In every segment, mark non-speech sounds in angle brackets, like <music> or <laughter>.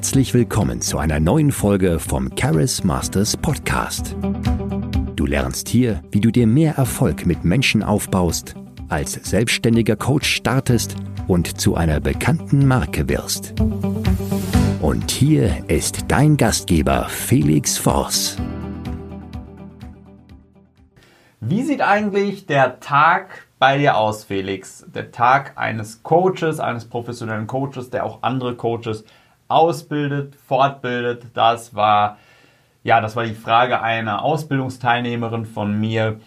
Herzlich willkommen zu einer neuen Folge vom Charis Masters Podcast. Du lernst hier, wie du dir mehr Erfolg mit Menschen aufbaust, als selbstständiger Coach startest und zu einer bekannten Marke wirst. Und hier ist dein Gastgeber Felix Voss. Wie sieht eigentlich der Tag bei dir aus, Felix? Der Tag eines Coaches, eines professionellen Coaches, der auch andere Coaches ausbildet, fortbildet. Das war, ja, das war die Frage einer Ausbildungsteilnehmerin von mir.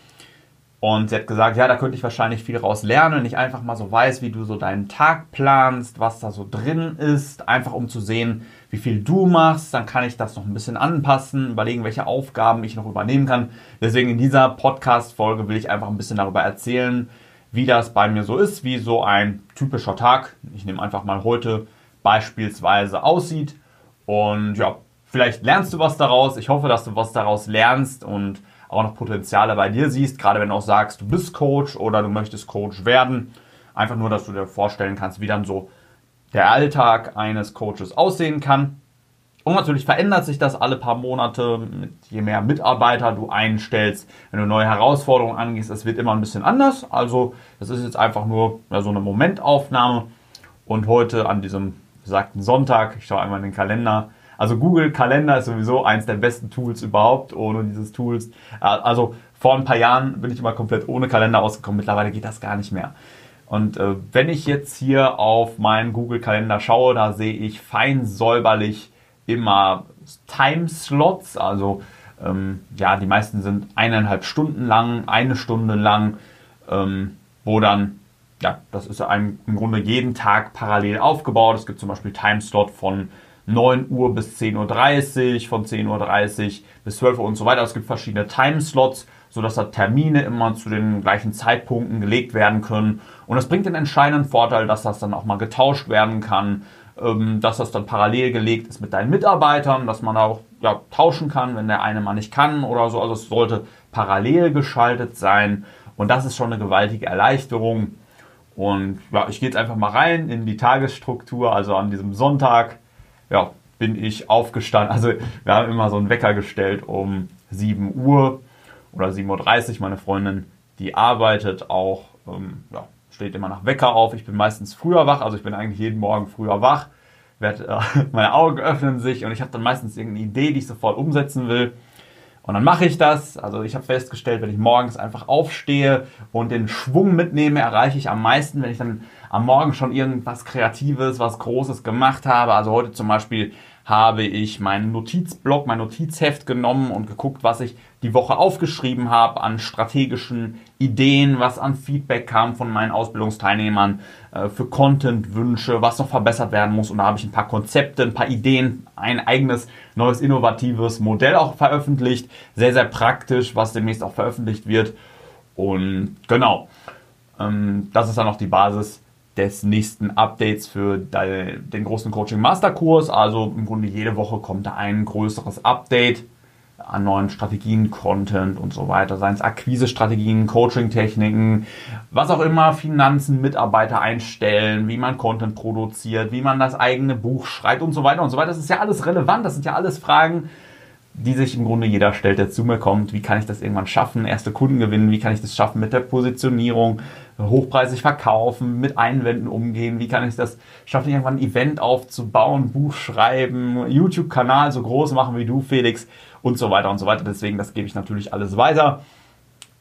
Und sie hat gesagt, ja, da könnte ich wahrscheinlich viel raus lernen, wenn ich einfach mal so weiß, wie du so deinen Tag planst, was da so drin ist, einfach um zu sehen, wie viel du machst, dann kann ich das noch ein bisschen anpassen, überlegen, welche Aufgaben ich noch übernehmen kann. Deswegen in dieser Podcast-Folge will ich einfach ein bisschen darüber erzählen, wie das bei mir so ist, wie so ein typischer Tag, ich nehme einfach mal heute beispielsweise aussieht. Und ja, vielleicht lernst du was daraus. Ich hoffe, dass du was daraus lernst und auch noch Potenziale bei dir siehst, gerade wenn du auch sagst, du bist Coach oder du möchtest Coach werden. Einfach nur, dass du dir vorstellen kannst, wie dann so der Alltag eines Coaches aussehen kann. Und natürlich verändert sich das alle paar Monate, je mehr Mitarbeiter du einstellst, wenn du neue Herausforderungen angehst, es wird immer ein bisschen anders. Also das ist jetzt einfach nur so eine Momentaufnahme. Und heute an diesem besagten Sonntag, ich schaue einmal in den Kalender, also Google Kalender ist sowieso eins der besten Tools überhaupt, ohne dieses Tools. Äh, also vor ein paar Jahren bin ich immer komplett ohne Kalender ausgekommen, mittlerweile geht das gar nicht mehr. Und äh, wenn ich jetzt hier auf meinen Google Kalender schaue, da sehe ich fein säuberlich immer Timeslots, also ähm, ja, die meisten sind eineinhalb Stunden lang, eine Stunde lang, ähm, wo dann, ja, das ist im Grunde jeden Tag parallel aufgebaut. Es gibt zum Beispiel Timeslot von 9 Uhr bis 10.30 Uhr, von 10.30 Uhr bis 12 Uhr und so weiter. Es gibt verschiedene Timeslots, sodass da Termine immer zu den gleichen Zeitpunkten gelegt werden können. Und das bringt den entscheidenden Vorteil, dass das dann auch mal getauscht werden kann, ähm, dass das dann parallel gelegt ist mit deinen Mitarbeitern, dass man auch ja, tauschen kann, wenn der eine mal nicht kann oder so. Also es sollte parallel geschaltet sein. Und das ist schon eine gewaltige Erleichterung. Und ja, ich gehe jetzt einfach mal rein in die Tagesstruktur. Also an diesem Sonntag ja, bin ich aufgestanden. Also wir haben immer so einen Wecker gestellt um 7 Uhr oder 7.30 Uhr. Meine Freundin, die arbeitet auch, ähm, ja, steht immer nach Wecker auf. Ich bin meistens früher wach, also ich bin eigentlich jeden Morgen früher wach. Werd, äh, <laughs> meine Augen öffnen sich und ich habe dann meistens irgendeine Idee, die ich sofort umsetzen will. Und dann mache ich das. Also ich habe festgestellt, wenn ich morgens einfach aufstehe und den Schwung mitnehme, erreiche ich am meisten, wenn ich dann am Morgen schon irgendwas Kreatives, was Großes gemacht habe. Also heute zum Beispiel habe ich meinen Notizblock, mein Notizheft genommen und geguckt, was ich die Woche aufgeschrieben habe an strategischen Ideen, was an Feedback kam von meinen Ausbildungsteilnehmern äh, für Content-Wünsche, was noch verbessert werden muss. Und da habe ich ein paar Konzepte, ein paar Ideen, ein eigenes neues innovatives Modell auch veröffentlicht. Sehr, sehr praktisch, was demnächst auch veröffentlicht wird. Und genau, ähm, das ist dann auch die Basis des nächsten Updates für den großen Coaching Masterkurs. Also im Grunde jede Woche kommt da ein größeres Update an neuen Strategien, Content und so weiter, seien es Akquise-Strategien, Coaching-Techniken, was auch immer, Finanzen, Mitarbeiter einstellen, wie man Content produziert, wie man das eigene Buch schreibt und so weiter und so weiter. Das ist ja alles relevant, das sind ja alles Fragen, die sich im Grunde jeder stellt, der zu mir kommt. Wie kann ich das irgendwann schaffen? Erste Kunden gewinnen? Wie kann ich das schaffen mit der Positionierung? Hochpreisig verkaufen, mit Einwänden umgehen? Wie kann ich das schaffen, irgendwann ein Event aufzubauen, Buch schreiben, YouTube-Kanal so groß machen wie du, Felix und so weiter und so weiter. Deswegen, das gebe ich natürlich alles weiter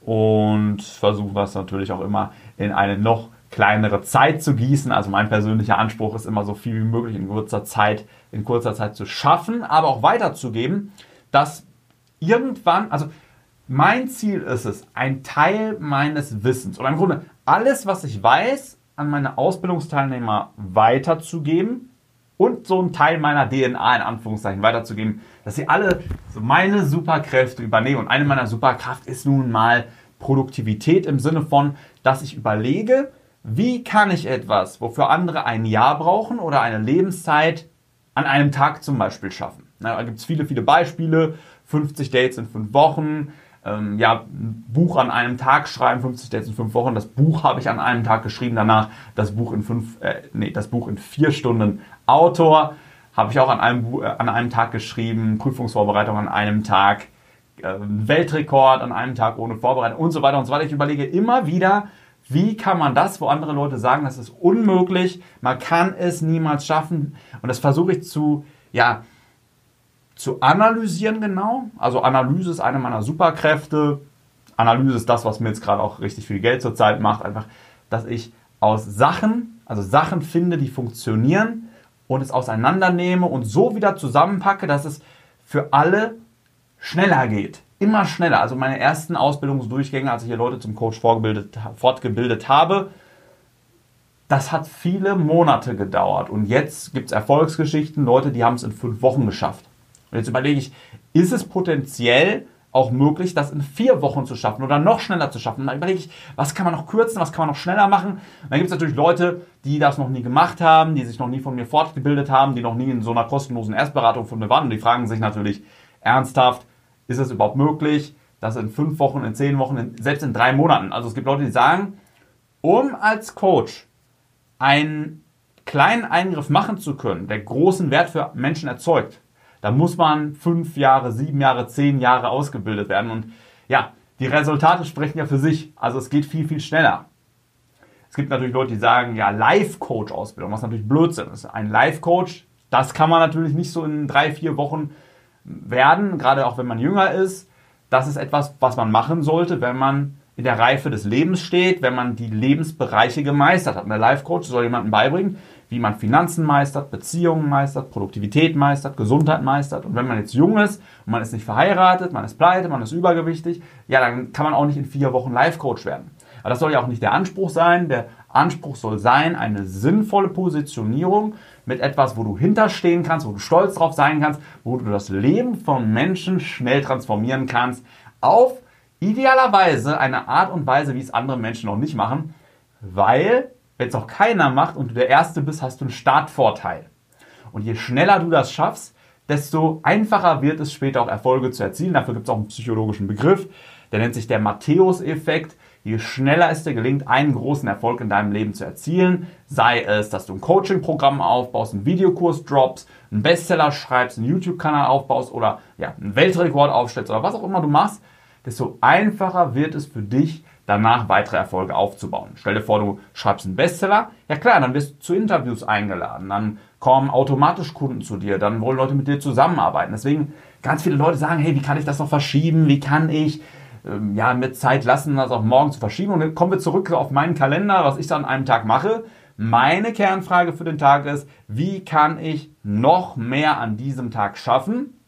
und versuche das natürlich auch immer in eine noch kleinere Zeit zu gießen. Also mein persönlicher Anspruch ist immer so viel wie möglich in kurzer Zeit, in kurzer Zeit zu schaffen, aber auch weiterzugeben dass irgendwann, also mein Ziel ist es, ein Teil meines Wissens oder im Grunde alles, was ich weiß, an meine Ausbildungsteilnehmer weiterzugeben und so einen Teil meiner DNA in Anführungszeichen weiterzugeben, dass sie alle so meine Superkräfte übernehmen. Und eine meiner Superkraft ist nun mal Produktivität im Sinne von, dass ich überlege, wie kann ich etwas, wofür andere ein Jahr brauchen oder eine Lebenszeit, an einem Tag zum Beispiel schaffen. Na, da gibt es viele, viele Beispiele. 50 Dates in 5 Wochen. Ähm, ja, ein Buch an einem Tag schreiben, 50 Dates in 5 Wochen. Das Buch habe ich an einem Tag geschrieben, danach das Buch in fünf, äh, nee, das Buch in vier Stunden Autor. habe ich auch an einem, äh, an einem Tag geschrieben, Prüfungsvorbereitung an einem Tag, äh, Weltrekord an einem Tag ohne Vorbereitung und so weiter und so weiter. Ich überlege immer wieder, wie kann man das, wo andere Leute sagen, das ist unmöglich, man kann es niemals schaffen. Und das versuche ich zu, ja, zu analysieren genau. Also Analyse ist eine meiner Superkräfte. Analyse ist das, was mir jetzt gerade auch richtig viel Geld zurzeit macht. Einfach, dass ich aus Sachen, also Sachen finde, die funktionieren und es auseinandernehme und so wieder zusammenpacke, dass es für alle schneller geht. Immer schneller. Also meine ersten Ausbildungsdurchgänge, als ich hier Leute zum Coach fortgebildet habe, das hat viele Monate gedauert. Und jetzt gibt es Erfolgsgeschichten, Leute, die haben es in fünf Wochen geschafft. Und jetzt überlege ich, ist es potenziell auch möglich, das in vier Wochen zu schaffen oder noch schneller zu schaffen. Und dann überlege ich, was kann man noch kürzen, was kann man noch schneller machen. Und dann gibt es natürlich Leute, die das noch nie gemacht haben, die sich noch nie von mir fortgebildet haben, die noch nie in so einer kostenlosen Erstberatung von mir waren. Und die fragen sich natürlich ernsthaft, ist es überhaupt möglich, das in fünf Wochen, in zehn Wochen, in, selbst in drei Monaten. Also es gibt Leute, die sagen, um als Coach einen kleinen Eingriff machen zu können, der großen Wert für Menschen erzeugt, da muss man fünf Jahre, sieben Jahre, zehn Jahre ausgebildet werden. Und ja, die Resultate sprechen ja für sich. Also es geht viel, viel schneller. Es gibt natürlich Leute, die sagen, ja, Life-Coach-Ausbildung, was natürlich Blödsinn ist. Ein Life-Coach, das kann man natürlich nicht so in drei, vier Wochen werden, gerade auch wenn man jünger ist. Das ist etwas, was man machen sollte, wenn man in der Reife des Lebens steht, wenn man die Lebensbereiche gemeistert hat. Und der Life-Coach soll jemandem beibringen, wie man Finanzen meistert, Beziehungen meistert, Produktivität meistert, Gesundheit meistert. Und wenn man jetzt jung ist und man ist nicht verheiratet, man ist pleite, man ist übergewichtig, ja, dann kann man auch nicht in vier Wochen Life-Coach werden. Aber das soll ja auch nicht der Anspruch sein. Der Anspruch soll sein, eine sinnvolle Positionierung mit etwas, wo du hinterstehen kannst, wo du stolz drauf sein kannst, wo du das Leben von Menschen schnell transformieren kannst, auf idealerweise eine Art und Weise, wie es andere Menschen noch nicht machen, weil wenn es auch keiner macht und du der Erste bist, hast du einen Startvorteil. Und je schneller du das schaffst, desto einfacher wird es später auch Erfolge zu erzielen. Dafür gibt es auch einen psychologischen Begriff, der nennt sich der Matthäus-Effekt. Je schneller es dir gelingt, einen großen Erfolg in deinem Leben zu erzielen, sei es, dass du ein Coaching-Programm aufbaust, einen Videokurs droppst, einen Bestseller schreibst, einen YouTube-Kanal aufbaust oder ja, einen Weltrekord aufstellst oder was auch immer du machst, desto einfacher wird es für dich, danach weitere Erfolge aufzubauen. Stell dir vor, du schreibst einen Bestseller. Ja klar, dann wirst du zu Interviews eingeladen. Dann kommen automatisch Kunden zu dir. Dann wollen Leute mit dir zusammenarbeiten. Deswegen ganz viele Leute sagen, hey, wie kann ich das noch verschieben? Wie kann ich ähm, ja mit Zeit lassen, das auch morgen zu verschieben? Und dann kommen wir zurück auf meinen Kalender, was ich dann an einem Tag mache. Meine Kernfrage für den Tag ist, wie kann ich noch mehr an diesem Tag schaffen?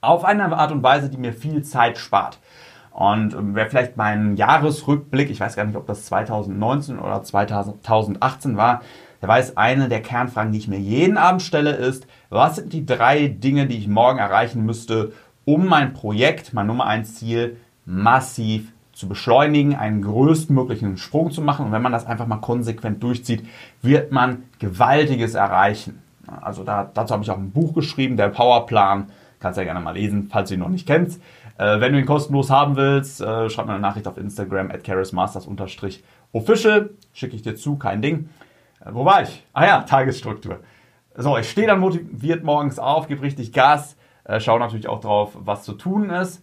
Auf eine Art und Weise, die mir viel Zeit spart. Und ähm, wer vielleicht meinen Jahresrückblick, ich weiß gar nicht, ob das 2019 oder 2018 war, der weiß, eine der Kernfragen, die ich mir jeden Abend stelle, ist, was sind die drei Dinge, die ich morgen erreichen müsste, um mein Projekt, mein Nummer 1 Ziel, massiv zu beschleunigen, einen größtmöglichen Sprung zu machen. Und wenn man das einfach mal konsequent durchzieht, wird man Gewaltiges erreichen. Also da, dazu habe ich auch ein Buch geschrieben, der Powerplan. Kannst ja gerne mal lesen, falls du ihn noch nicht kennst. Äh, wenn du ihn kostenlos haben willst, äh, schreib mir eine Nachricht auf Instagram at official Schicke ich dir zu, kein Ding. Äh, wo war ich? Ah ja, Tagesstruktur. So, ich stehe dann motiviert morgens auf, gebe richtig Gas, äh, schaue natürlich auch drauf, was zu tun ist.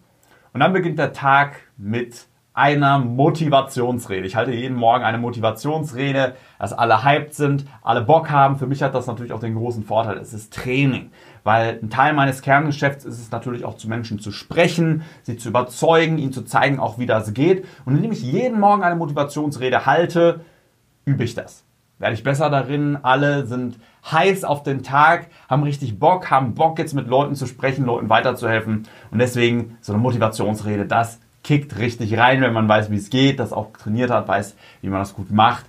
Und dann beginnt der Tag mit einer Motivationsrede. Ich halte jeden Morgen eine Motivationsrede, dass alle hyped sind, alle Bock haben. Für mich hat das natürlich auch den großen Vorteil, es ist Training. Weil ein Teil meines Kerngeschäfts ist es natürlich auch zu Menschen zu sprechen, sie zu überzeugen, ihnen zu zeigen, auch wie das geht. Und indem ich jeden Morgen eine Motivationsrede halte, übe ich das. Werde ich besser darin. Alle sind heiß auf den Tag, haben richtig Bock, haben Bock jetzt mit Leuten zu sprechen, Leuten weiterzuhelfen. Und deswegen so eine Motivationsrede, das kickt richtig rein, wenn man weiß, wie es geht, das auch trainiert hat, weiß, wie man das gut macht.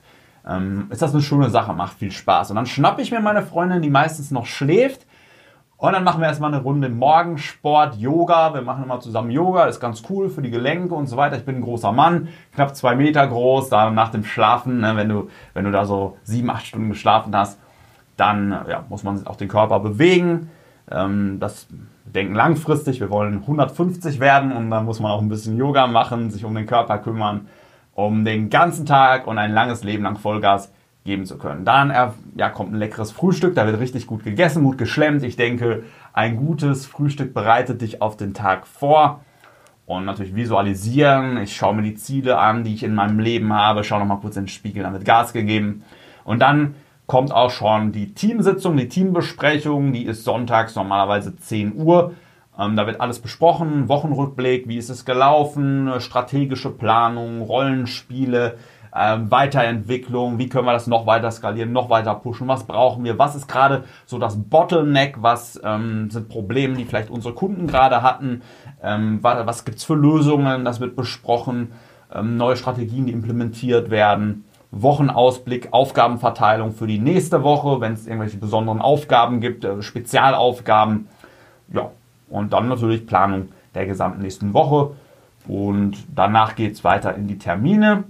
Ähm, ist das eine schöne Sache, macht viel Spaß. Und dann schnappe ich mir meine Freundin, die meistens noch schläft, und dann machen wir erstmal eine Runde Morgensport, Yoga. Wir machen immer zusammen Yoga, ist ganz cool für die Gelenke und so weiter. Ich bin ein großer Mann, knapp zwei Meter groß. Da nach dem Schlafen, ne, wenn, du, wenn du da so sieben, acht Stunden geschlafen hast, dann ja, muss man auch den Körper bewegen. Ähm, das denken langfristig, wir wollen 150 werden und dann muss man auch ein bisschen Yoga machen, sich um den Körper kümmern, um den ganzen Tag und ein langes Leben lang Vollgas geben zu können. Dann ja, kommt ein leckeres Frühstück, da wird richtig gut gegessen, gut geschlemmt. Ich denke, ein gutes Frühstück bereitet dich auf den Tag vor. Und natürlich visualisieren. Ich schaue mir die Ziele an, die ich in meinem Leben habe, schaue nochmal kurz in den Spiegel, dann wird Gas gegeben. Und dann kommt auch schon die Teamsitzung, die Teambesprechung, die ist sonntags normalerweise 10 Uhr. Ähm, da wird alles besprochen, Wochenrückblick, wie ist es gelaufen, strategische Planung, Rollenspiele, äh, Weiterentwicklung, wie können wir das noch weiter skalieren, noch weiter pushen, was brauchen wir, was ist gerade so das Bottleneck, was ähm, sind Probleme, die vielleicht unsere Kunden gerade hatten, ähm, was, was gibt es für Lösungen, das wird besprochen, ähm, neue Strategien, die implementiert werden. Wochenausblick, Aufgabenverteilung für die nächste Woche, wenn es irgendwelche besonderen Aufgaben gibt, äh, Spezialaufgaben. Ja, und dann natürlich Planung der gesamten nächsten Woche. Und danach geht es weiter in die Termine.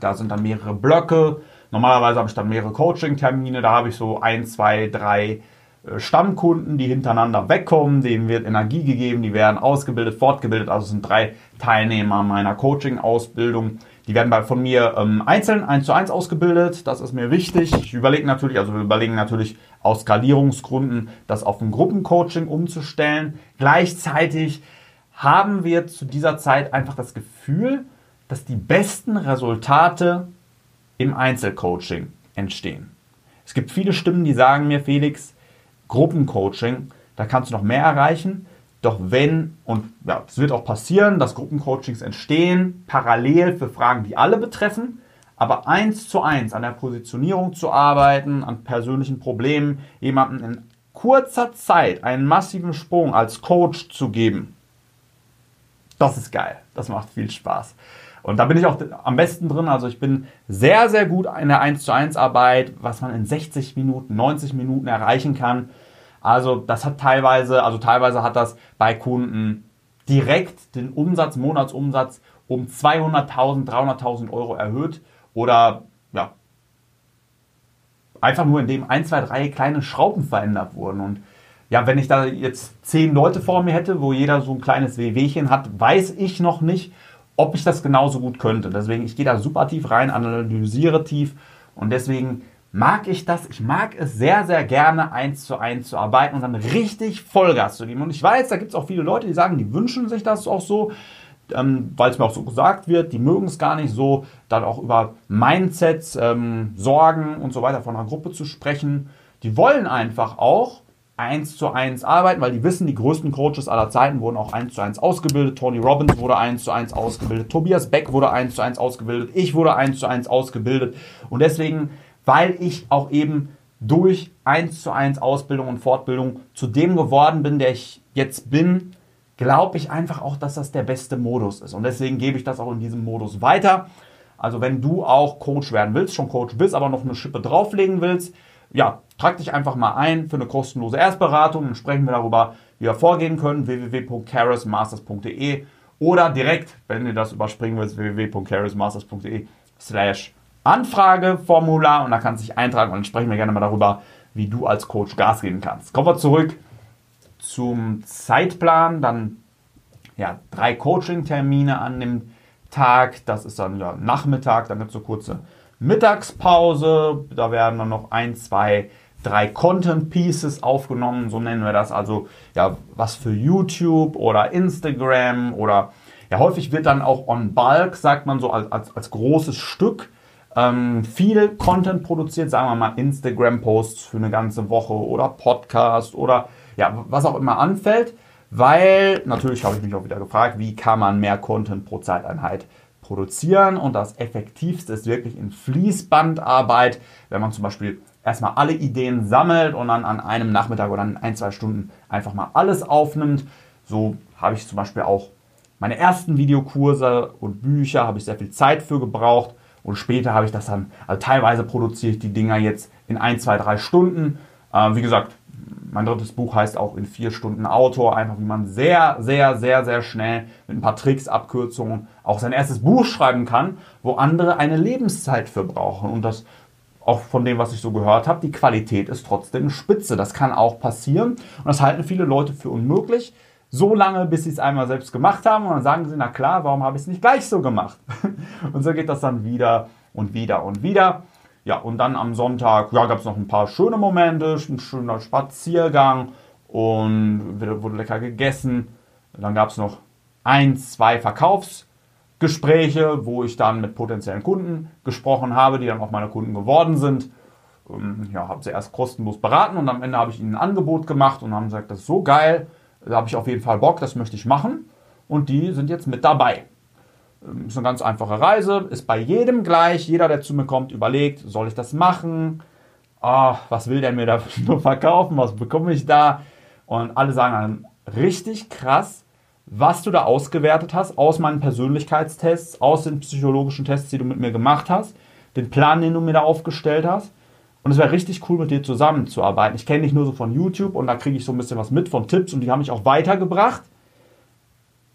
Da sind dann mehrere Blöcke. Normalerweise habe ich dann mehrere Coaching-Termine. Da habe ich so ein, zwei, drei äh, Stammkunden, die hintereinander wegkommen. Denen wird Energie gegeben, die werden ausgebildet, fortgebildet. Also sind drei Teilnehmer meiner Coaching-Ausbildung. Die werden bei, von mir ähm, einzeln, eins zu eins ausgebildet. Das ist mir wichtig. Ich überlege natürlich, also wir überlegen natürlich aus Skalierungsgründen, das auf ein Gruppencoaching umzustellen. Gleichzeitig haben wir zu dieser Zeit einfach das Gefühl, dass die besten Resultate im Einzelcoaching entstehen. Es gibt viele Stimmen, die sagen mir, Felix, Gruppencoaching, da kannst du noch mehr erreichen. Doch wenn, und ja, es wird auch passieren, dass Gruppencoachings entstehen, parallel für Fragen, die alle betreffen, aber eins zu eins an der Positionierung zu arbeiten, an persönlichen Problemen, jemandem in kurzer Zeit einen massiven Sprung als Coach zu geben, das ist geil. Das macht viel Spaß. Und da bin ich auch am besten drin. Also ich bin sehr, sehr gut in der 1 zu 1 Arbeit, was man in 60 Minuten, 90 Minuten erreichen kann. Also das hat teilweise, also teilweise hat das bei Kunden direkt den Umsatz, Monatsumsatz um 200.000, 300.000 Euro erhöht oder ja, einfach nur indem ein, zwei, drei kleine Schrauben verändert wurden. Und ja, wenn ich da jetzt zehn Leute vor mir hätte, wo jeder so ein kleines Wehwehchen hat, weiß ich noch nicht, ob ich das genauso gut könnte. Deswegen, ich gehe da super tief rein, analysiere tief und deswegen mag ich das. Ich mag es sehr, sehr gerne, eins zu eins zu arbeiten und dann richtig Vollgas zu geben. Und ich weiß, da gibt es auch viele Leute, die sagen, die wünschen sich das auch so, ähm, weil es mir auch so gesagt wird, die mögen es gar nicht so, dann auch über Mindsets, ähm, Sorgen und so weiter von einer Gruppe zu sprechen. Die wollen einfach auch, eins zu eins arbeiten, weil die wissen, die größten Coaches aller Zeiten wurden auch eins zu eins ausgebildet. Tony Robbins wurde eins zu eins ausgebildet. Tobias Beck wurde eins zu eins ausgebildet. Ich wurde eins zu eins ausgebildet. Und deswegen, weil ich auch eben durch eins zu eins Ausbildung und Fortbildung zu dem geworden bin, der ich jetzt bin, glaube ich einfach auch, dass das der beste Modus ist. Und deswegen gebe ich das auch in diesem Modus weiter. Also wenn du auch Coach werden willst, schon Coach bist, aber noch eine Schippe drauflegen willst, ja, trag dich einfach mal ein für eine kostenlose Erstberatung. Dann sprechen wir darüber, wie wir vorgehen können. www.charismasters.de oder direkt, wenn du das überspringen willst, www.charismasters.de slash Anfrageformular und da kannst du dich eintragen und dann sprechen wir gerne mal darüber, wie du als Coach Gas geben kannst. Kommen wir zurück zum Zeitplan. Dann ja, drei Coaching-Termine an dem Tag. Das ist dann der Nachmittag. Dann gibt es so kurze Mittagspause. Da werden dann noch ein, zwei, drei Content Pieces aufgenommen, so nennen wir das. Also ja, was für YouTube oder Instagram oder ja, häufig wird dann auch on bulk, sagt man so, als, als, als großes Stück ähm, viel Content produziert, sagen wir mal Instagram-Posts für eine ganze Woche oder Podcast oder ja, was auch immer anfällt. Weil natürlich habe ich mich auch wieder gefragt, wie kann man mehr Content pro Zeiteinheit produzieren und das Effektivste ist wirklich in Fließbandarbeit, wenn man zum Beispiel erstmal alle Ideen sammelt und dann an einem Nachmittag oder in ein, zwei Stunden einfach mal alles aufnimmt. So habe ich zum Beispiel auch meine ersten Videokurse und Bücher, habe ich sehr viel Zeit für gebraucht und später habe ich das dann, also teilweise produziere ich die Dinger jetzt in ein, zwei, drei Stunden. Äh, wie gesagt, mein drittes Buch heißt auch in vier Stunden Autor, einfach wie man sehr, sehr, sehr, sehr schnell mit ein paar Tricks, Abkürzungen auch sein erstes Buch schreiben kann, wo andere eine Lebenszeit für brauchen. Und das auch von dem, was ich so gehört habe, die Qualität ist trotzdem spitze. Das kann auch passieren. Und das halten viele Leute für unmöglich. So lange, bis sie es einmal selbst gemacht haben. Und dann sagen sie, na klar, warum habe ich es nicht gleich so gemacht? <laughs> Und so geht das dann wieder und wieder und wieder. Ja, und dann am Sonntag ja, gab es noch ein paar schöne Momente, ein schöner Spaziergang und wurde lecker gegessen. Dann gab es noch ein, zwei Verkaufsgespräche, wo ich dann mit potenziellen Kunden gesprochen habe, die dann auch meine Kunden geworden sind. Ähm, ja, habe sie erst kostenlos beraten und am Ende habe ich ihnen ein Angebot gemacht und haben gesagt, das ist so geil, da habe ich auf jeden Fall Bock, das möchte ich machen. Und die sind jetzt mit dabei. Ähm, ist eine ganz einfache Reise, ist bei jedem gleich. Jeder, der zu mir kommt, überlegt, soll ich das machen? Oh, was will der mir da <laughs> nur verkaufen? Was bekomme ich da? Und alle sagen dann, richtig krass, was du da ausgewertet hast aus meinen Persönlichkeitstests, aus den psychologischen Tests, die du mit mir gemacht hast, den Plan, den du mir da aufgestellt hast. Und es wäre richtig cool, mit dir zusammenzuarbeiten. Ich kenne dich nur so von YouTube und da kriege ich so ein bisschen was mit von Tipps und die haben mich auch weitergebracht.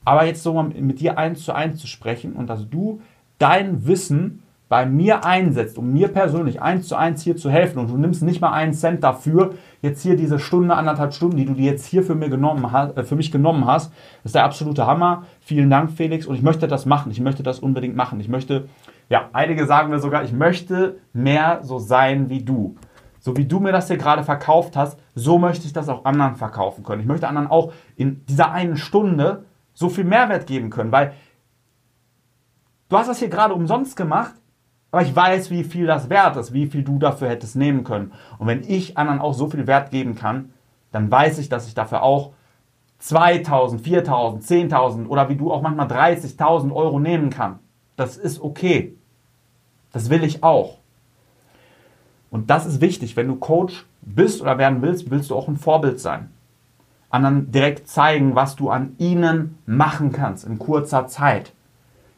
Aber jetzt so mal mit dir eins zu eins zu sprechen und dass du dein Wissen bei mir einsetzt, um mir persönlich eins zu eins hier zu helfen und du nimmst nicht mal einen Cent dafür, jetzt hier diese Stunde, anderthalb Stunden, die du dir jetzt hier für, mir genommen äh, für mich genommen hast, ist der absolute Hammer. Vielen Dank, Felix. Und ich möchte das machen. Ich möchte das unbedingt machen. Ich möchte ja, einige sagen mir sogar, ich möchte mehr so sein wie du. So wie du mir das hier gerade verkauft hast, so möchte ich das auch anderen verkaufen können. Ich möchte anderen auch in dieser einen Stunde so viel Mehrwert geben können, weil du hast das hier gerade umsonst gemacht, aber ich weiß, wie viel das wert ist, wie viel du dafür hättest nehmen können. Und wenn ich anderen auch so viel Wert geben kann, dann weiß ich, dass ich dafür auch 2000, 4000, 10.000 oder wie du auch manchmal 30.000 Euro nehmen kann. Das ist okay. Das will ich auch. Und das ist wichtig. Wenn du Coach bist oder werden willst, willst du auch ein Vorbild sein. Anderen direkt zeigen, was du an ihnen machen kannst in kurzer Zeit.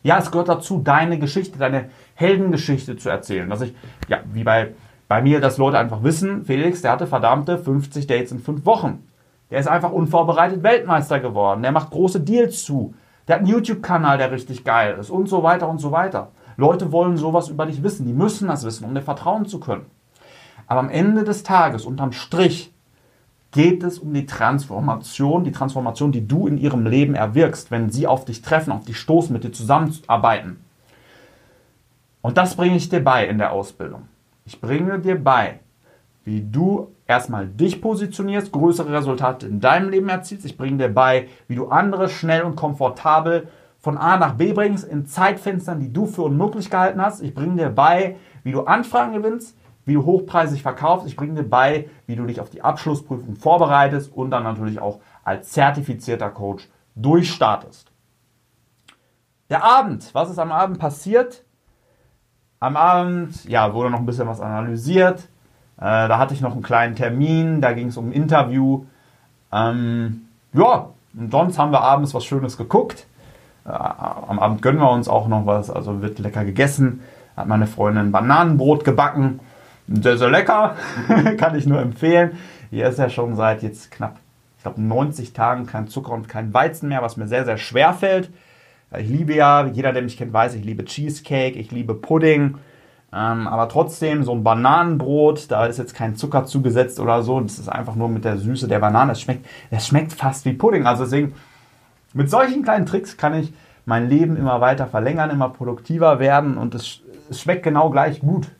Ja, es gehört dazu, deine Geschichte, deine Heldengeschichte zu erzählen. Dass ich, ja, wie bei, bei mir, dass Leute einfach wissen, Felix, der hatte verdammte 50 Dates in 5 Wochen. Der ist einfach unvorbereitet Weltmeister geworden. Der macht große Deals zu. Der hat einen YouTube-Kanal, der richtig geil ist und so weiter und so weiter. Leute wollen sowas über dich wissen. Die müssen das wissen, um dir vertrauen zu können. Aber am Ende des Tages, unterm Strich, geht es um die Transformation, die Transformation, die du in ihrem Leben erwirkst, wenn sie auf dich treffen, auf dich stoßen, mit dir zusammenarbeiten. Und das bringe ich dir bei in der Ausbildung. Ich bringe dir bei, wie du erstmal dich positionierst, größere Resultate in deinem Leben erzielst. Ich bringe dir bei, wie du andere schnell und komfortabel von A nach B bringst in Zeitfenstern, die du für unmöglich gehalten hast. Ich bringe dir bei, wie du Anfragen gewinnst, wie du hochpreisig verkaufst. Ich bringe dir bei, wie du dich auf die Abschlussprüfung vorbereitest und dann natürlich auch als zertifizierter Coach durchstartest. Der Abend, was ist am Abend passiert? Am Abend, ja, wurde noch ein bisschen was analysiert. Äh, da hatte ich noch einen kleinen Termin, da ging es um ein Interview. Ähm, ja, und sonst haben wir abends was Schönes geguckt. Äh, am Abend gönnen wir uns auch noch was, also wird lecker gegessen. Hat meine Freundin Bananenbrot gebacken. Sehr, sehr lecker, <laughs> kann ich nur empfehlen. Hier ist ja schon seit jetzt knapp, ich glaube, 90 Tagen kein Zucker und kein Weizen mehr, was mir sehr, sehr schwer fällt. Ich liebe ja, jeder, der mich kennt, weiß, ich liebe Cheesecake, ich liebe Pudding. Ähm, aber trotzdem, so ein Bananenbrot, da ist jetzt kein Zucker zugesetzt oder so. Das ist einfach nur mit der Süße der Banane. Es schmeckt, es schmeckt fast wie Pudding. Also deswegen mit solchen kleinen Tricks kann ich mein Leben immer weiter verlängern, immer produktiver werden und es, es schmeckt genau gleich gut.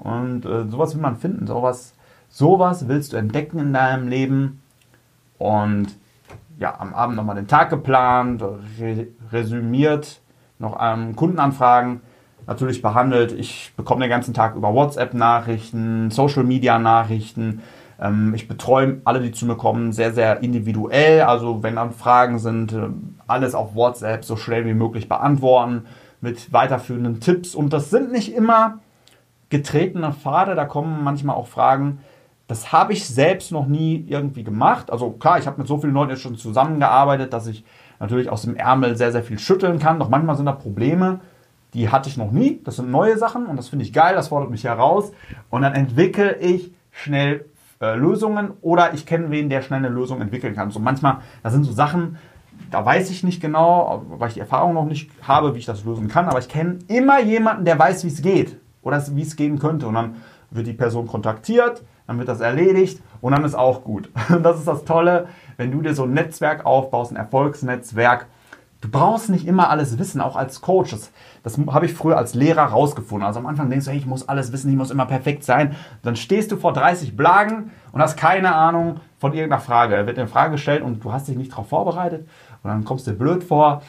Und äh, sowas will man finden, sowas, sowas willst du entdecken in deinem Leben. Und ja, am Abend nochmal den Tag geplant, re resümiert, noch ähm, Kundenanfragen natürlich behandelt. Ich bekomme den ganzen Tag über WhatsApp-Nachrichten, Social-Media-Nachrichten, ich betreue alle, die zu mir kommen, sehr, sehr individuell. Also wenn dann Fragen sind, äh, alles auf WhatsApp so schnell wie möglich beantworten mit weiterführenden Tipps. Und das sind nicht immer getretene Pfade, da kommen manchmal auch Fragen, das habe ich selbst noch nie irgendwie gemacht. Also klar, ich habe mit so vielen Leuten jetzt schon zusammengearbeitet, dass ich natürlich aus dem Ärmel sehr, sehr viel schütteln kann. Doch manchmal sind da Probleme, die hatte ich noch nie. Das sind neue Sachen und das finde ich geil, das fordert mich heraus. Und dann entwickle ich schnell äh, Lösungen oder ich kenne wen, der schnell eine Lösung entwickeln kann. So manchmal, da sind so Sachen, da weiß ich nicht genau, weil ich die Erfahrung noch nicht habe, wie ich das lösen kann, aber ich kenne immer jemanden, der weiß, wie es geht oder wie es gehen könnte. Und dann wird die Person kontaktiert, dann wird das erledigt und dann ist auch gut. <laughs> Und das ist das Tolle, wenn du dir so ein Netzwerk aufbaust, ein Erfolgsnetzwerk, Du brauchst nicht immer alles wissen, auch als Coach. Das, das habe ich früher als Lehrer rausgefunden. Also am Anfang denkst du, hey, ich muss alles wissen, ich muss immer perfekt sein. Dann stehst du vor 30 Blagen und hast keine Ahnung von irgendeiner Frage. Da wird eine Frage gestellt und du hast dich nicht darauf vorbereitet und dann kommst du blöd vor.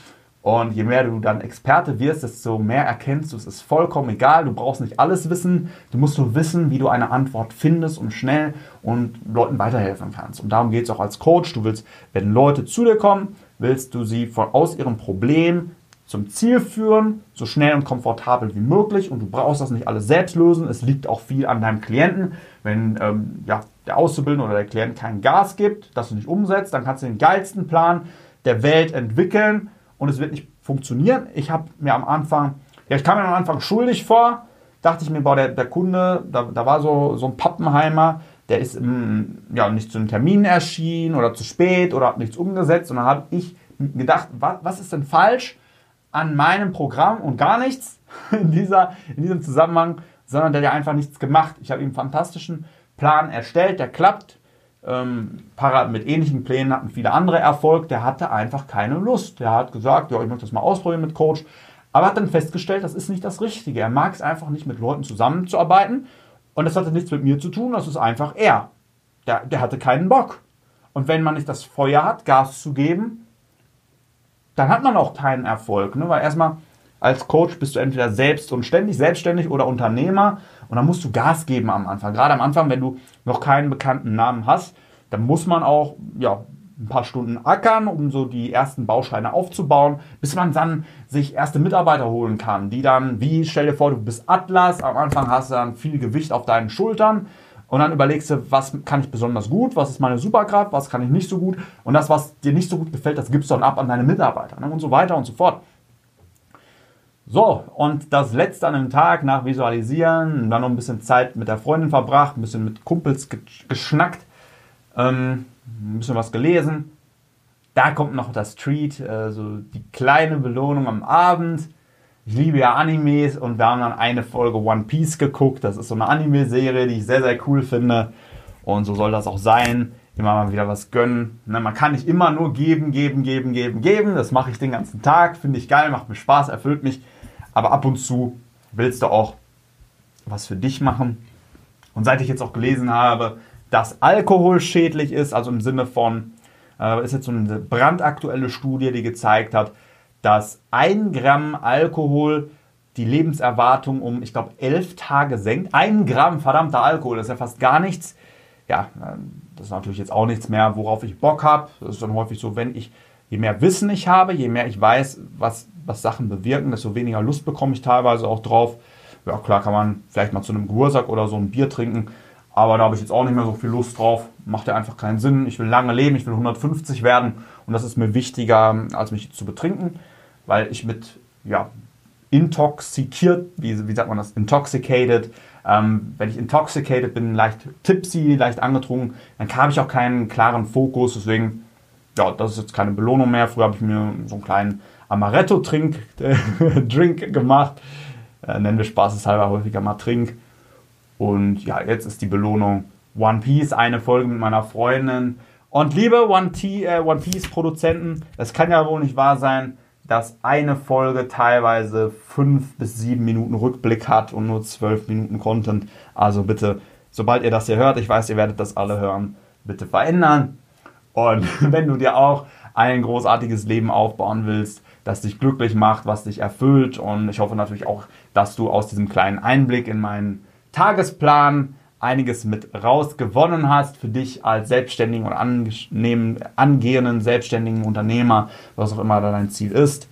Und je mehr du dann Experte wirst, desto mehr erkennst du, es ist vollkommen egal. Du brauchst nicht alles wissen. Du musst nur wissen, wie du eine Antwort findest und schnell und Leuten weiterhelfen kannst. Und darum geht es auch als Coach. Du willst, wenn Leute zu dir kommen, willst du sie von, aus ihrem Problem zum Ziel führen, so schnell und komfortabel wie möglich. Und du brauchst das nicht alles selbst lösen. Es liegt auch viel an deinem Klienten. Wenn ähm, ja, der Auszubildende oder der Klient kein Gas gibt, das du nicht umsetzt, dann kannst du den geilsten Plan der Welt entwickeln und es wird nicht funktionieren. Ich habe mir am Anfang, ja, ich kam mir am Anfang schuldig vor, dachte ich mir, boah, der, der Kunde, da, da war so, so ein Pappenheimer, der ist ja, nicht zu einem Termin erschienen oder zu spät oder hat nichts umgesetzt. Und dann habe ich gedacht, was, was ist denn falsch an meinem Programm und gar nichts <laughs> in, dieser, in diesem Zusammenhang, sondern der hat einfach nichts gemacht. Ich habe ihm einen fantastischen Plan erstellt, der klappt. Ähm, mit ähnlichen Plänen hatten viele andere Erfolg. Der hatte einfach keine Lust. Der hat gesagt, ja, ich möchte das mal ausprobieren mit Coach. Aber hat dann festgestellt, das ist nicht das Richtige. Er mag es einfach nicht, mit Leuten zusammenzuarbeiten und das hatte nichts mit mir zu tun, das ist einfach er. Der, der hatte keinen Bock. Und wenn man nicht das Feuer hat, Gas zu geben, dann hat man auch keinen Erfolg. Ne? Weil erstmal als Coach bist du entweder selbst und ständig selbstständig oder Unternehmer und dann musst du Gas geben am Anfang. Gerade am Anfang, wenn du noch keinen bekannten Namen hast, dann muss man auch ja, ein paar Stunden ackern, um so die ersten Bausteine aufzubauen, bis man dann sich erste Mitarbeiter holen kann, die dann, wie, stell dir vor, du bist Atlas, am Anfang hast du dann viel Gewicht auf deinen Schultern und dann überlegst du, was kann ich besonders gut, was ist meine Superkraft, was kann ich nicht so gut und das, was dir nicht so gut gefällt, das gibst du dann ab an deine Mitarbeiter ne? und so weiter und so fort. So, und das letzte an dem Tag nach Visualisieren, dann noch ein bisschen Zeit mit der Freundin verbracht, ein bisschen mit Kumpels geschnackt. Ähm, ein bisschen was gelesen. Da kommt noch das Treat, also die kleine Belohnung am Abend. Ich liebe ja Animes und wir haben dann eine Folge One Piece geguckt. Das ist so eine Anime-Serie, die ich sehr, sehr cool finde. Und so soll das auch sein. Immer mal wieder was gönnen. Ne, man kann nicht immer nur geben, geben, geben, geben, geben. Das mache ich den ganzen Tag. Finde ich geil, macht mir Spaß, erfüllt mich. Aber ab und zu willst du auch was für dich machen. Und seit ich jetzt auch gelesen habe, dass Alkohol schädlich ist, also im Sinne von, äh, ist jetzt so eine brandaktuelle Studie, die gezeigt hat, dass ein Gramm Alkohol die Lebenserwartung um, ich glaube, elf Tage senkt. Ein Gramm verdammter Alkohol, das ist ja fast gar nichts. Ja, äh, das ist natürlich jetzt auch nichts mehr, worauf ich Bock habe. Das ist dann häufig so, wenn ich, je mehr Wissen ich habe, je mehr ich weiß, was, was Sachen bewirken, desto weniger Lust bekomme ich teilweise auch drauf. Ja, klar kann man vielleicht mal zu einem Geburtstag oder so ein Bier trinken, aber da habe ich jetzt auch nicht mehr so viel Lust drauf. Macht ja einfach keinen Sinn. Ich will lange leben, ich will 150 werden. Und das ist mir wichtiger, als mich zu betrinken, weil ich mit, ja, intoxikiert, wie, wie sagt man das, intoxicated, ähm, wenn ich intoxicated bin, leicht tipsy, leicht angetrunken, dann habe ich auch keinen klaren Fokus. Deswegen, ja, das ist jetzt keine Belohnung mehr. Früher habe ich mir so einen kleinen Amaretto-Drink <laughs> Drink gemacht. Äh, nennen wir spaßeshalber häufiger mal Trink. Und ja, jetzt ist die Belohnung One Piece, eine Folge mit meiner Freundin. Und liebe One, äh, One Piece Produzenten, es kann ja wohl nicht wahr sein, dass eine Folge teilweise fünf bis sieben Minuten Rückblick hat und nur zwölf Minuten Content. Also bitte, sobald ihr das hier hört, ich weiß, ihr werdet das alle hören, bitte verändern. Und <laughs> wenn du dir auch ein großartiges Leben aufbauen willst, das dich glücklich macht, was dich erfüllt und ich hoffe natürlich auch, dass du aus diesem kleinen Einblick in meinen Tagesplan einiges mit rausgewonnen hast für dich als selbstständigen oder angehenden selbstständigen Unternehmer, was auch immer dein Ziel ist.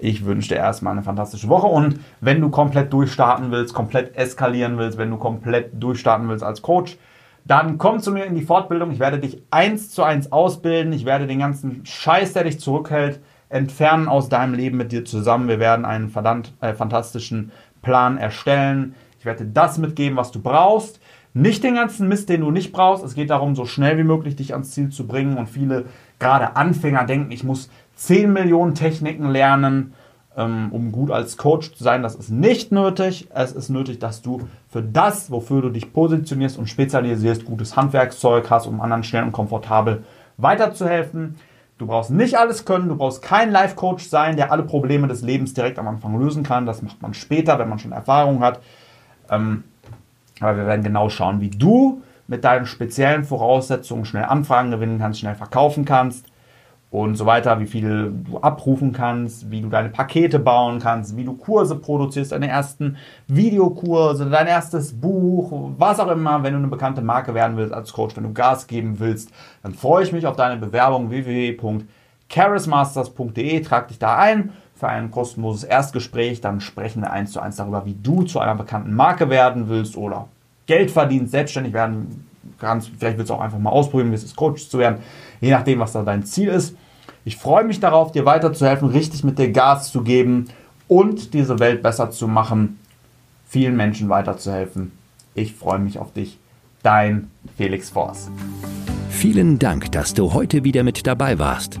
Ich wünsche dir erstmal eine fantastische Woche und wenn du komplett durchstarten willst, komplett eskalieren willst, wenn du komplett durchstarten willst als Coach, dann komm zu mir in die Fortbildung. Ich werde dich eins zu eins ausbilden. Ich werde den ganzen Scheiß, der dich zurückhält, entfernen aus deinem Leben mit dir zusammen. Wir werden einen verdammt äh, fantastischen Plan erstellen. Ich werde dir das mitgeben, was du brauchst. Nicht den ganzen Mist, den du nicht brauchst. Es geht darum, so schnell wie möglich dich ans Ziel zu bringen. Und viele, gerade Anfänger, denken, ich muss 10 Millionen Techniken lernen, ähm, um gut als Coach zu sein. Das ist nicht nötig. Es ist nötig, dass du für das, wofür du dich positionierst und spezialisierst, gutes Handwerkszeug hast, um anderen schnell und komfortabel weiterzuhelfen. Du brauchst nicht alles können, du brauchst kein Life-Coach sein, der alle Probleme des Lebens direkt am Anfang lösen kann. Das macht man später, wenn man schon Erfahrung hat. Ähm, aber wir werden genau schauen, wie du mit deinen speziellen Voraussetzungen schnell Anfragen gewinnen kannst, schnell verkaufen kannst und so weiter, wie viel du abrufen kannst, wie du deine Pakete bauen kannst, wie du Kurse produzierst, deine ersten Videokurse, dein erstes Buch, was auch immer, wenn du eine bekannte Marke werden willst als Coach, wenn du Gas geben willst, dann freue ich mich auf deine Bewerbung www.charismasters.de, trag dich da ein für ein kostenloses Erstgespräch, dann sprechen wir eins zu eins darüber, wie du zu einer bekannten Marke werden willst oder Geld verdienst, selbstständig werden kannst. Vielleicht willst du auch einfach mal ausprobieren, wie es ist, Coach zu werden, je nachdem, was da dein Ziel ist. Ich freue mich darauf, dir weiterzuhelfen, richtig mit dir Gas zu geben und diese Welt besser zu machen, vielen Menschen weiterzuhelfen. Ich freue mich auf dich. Dein Felix Forst. Vielen Dank, dass du heute wieder mit dabei warst.